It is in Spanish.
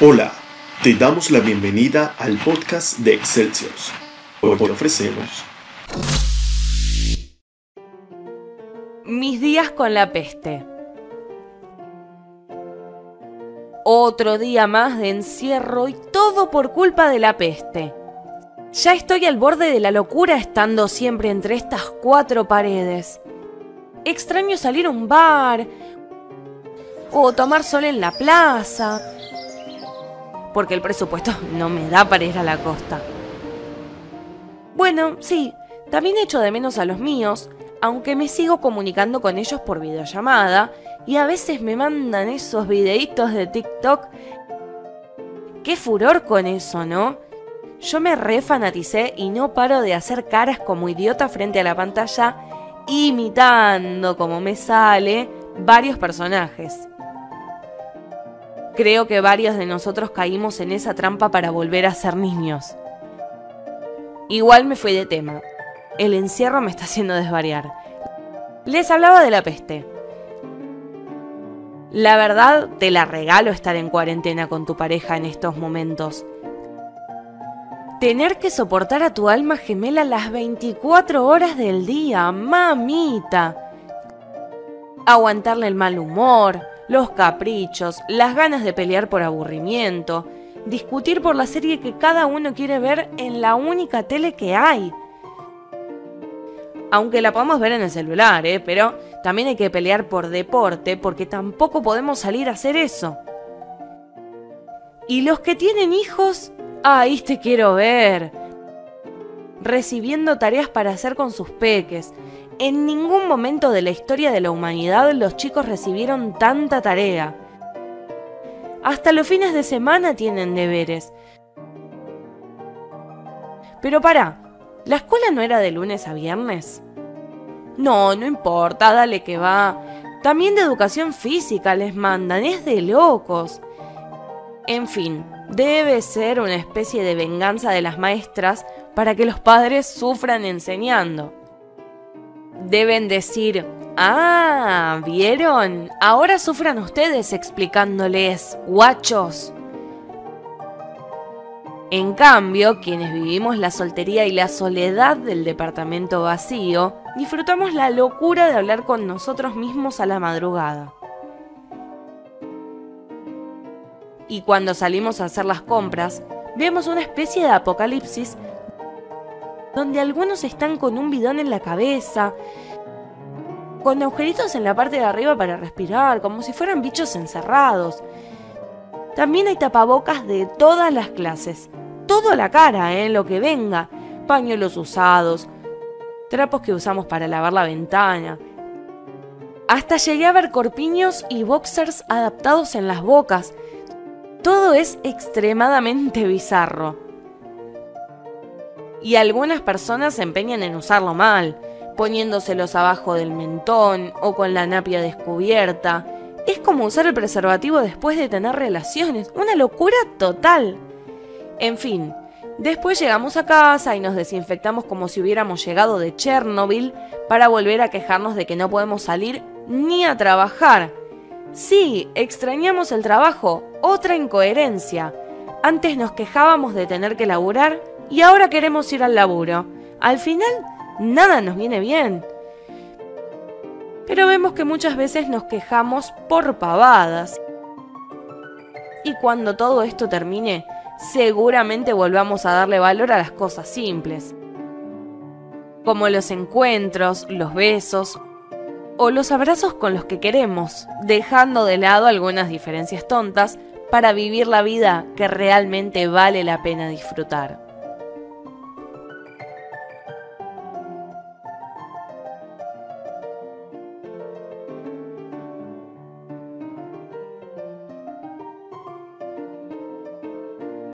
Hola, te damos la bienvenida al podcast de Excelsior. Hoy te ofrecemos Mis días con la peste. Otro día más de encierro y todo por culpa de la peste. Ya estoy al borde de la locura estando siempre entre estas cuatro paredes. Extraño salir a un bar o tomar sol en la plaza porque el presupuesto no me da para ir a la costa. Bueno, sí, también echo de menos a los míos, aunque me sigo comunicando con ellos por videollamada y a veces me mandan esos videitos de TikTok. Qué furor con eso, ¿no? Yo me refanaticé y no paro de hacer caras como idiota frente a la pantalla, imitando como me sale varios personajes. Creo que varios de nosotros caímos en esa trampa para volver a ser niños. Igual me fui de tema. El encierro me está haciendo desvariar. Les hablaba de la peste. La verdad, te la regalo estar en cuarentena con tu pareja en estos momentos. Tener que soportar a tu alma gemela las 24 horas del día, mamita. Aguantarle el mal humor, los caprichos, las ganas de pelear por aburrimiento, discutir por la serie que cada uno quiere ver en la única tele que hay. Aunque la podamos ver en el celular, ¿eh? pero también hay que pelear por deporte porque tampoco podemos salir a hacer eso. Y los que tienen hijos, ahí te quiero ver. Recibiendo tareas para hacer con sus peques, en ningún momento de la historia de la humanidad los chicos recibieron tanta tarea. Hasta los fines de semana tienen deberes. Pero para, ¿la escuela no era de lunes a viernes? No, no importa, dale que va. También de educación física les mandan, es de locos. En fin, debe ser una especie de venganza de las maestras para que los padres sufran enseñando deben decir, ah, ¿vieron? Ahora sufran ustedes explicándoles, guachos. En cambio, quienes vivimos la soltería y la soledad del departamento vacío, disfrutamos la locura de hablar con nosotros mismos a la madrugada. Y cuando salimos a hacer las compras, vemos una especie de apocalipsis donde algunos están con un bidón en la cabeza, con agujeritos en la parte de arriba para respirar, como si fueran bichos encerrados. También hay tapabocas de todas las clases, toda la cara, ¿eh? lo que venga, pañuelos usados, trapos que usamos para lavar la ventana. Hasta llegué a ver corpiños y boxers adaptados en las bocas. Todo es extremadamente bizarro y algunas personas se empeñan en usarlo mal, poniéndoselos abajo del mentón o con la napia descubierta. Es como usar el preservativo después de tener relaciones, una locura total. En fin, después llegamos a casa y nos desinfectamos como si hubiéramos llegado de Chernobyl para volver a quejarnos de que no podemos salir ni a trabajar. Sí, extrañamos el trabajo, otra incoherencia. Antes nos quejábamos de tener que laburar y ahora queremos ir al laburo. Al final, nada nos viene bien. Pero vemos que muchas veces nos quejamos por pavadas. Y cuando todo esto termine, seguramente volvamos a darle valor a las cosas simples. Como los encuentros, los besos o los abrazos con los que queremos, dejando de lado algunas diferencias tontas para vivir la vida que realmente vale la pena disfrutar.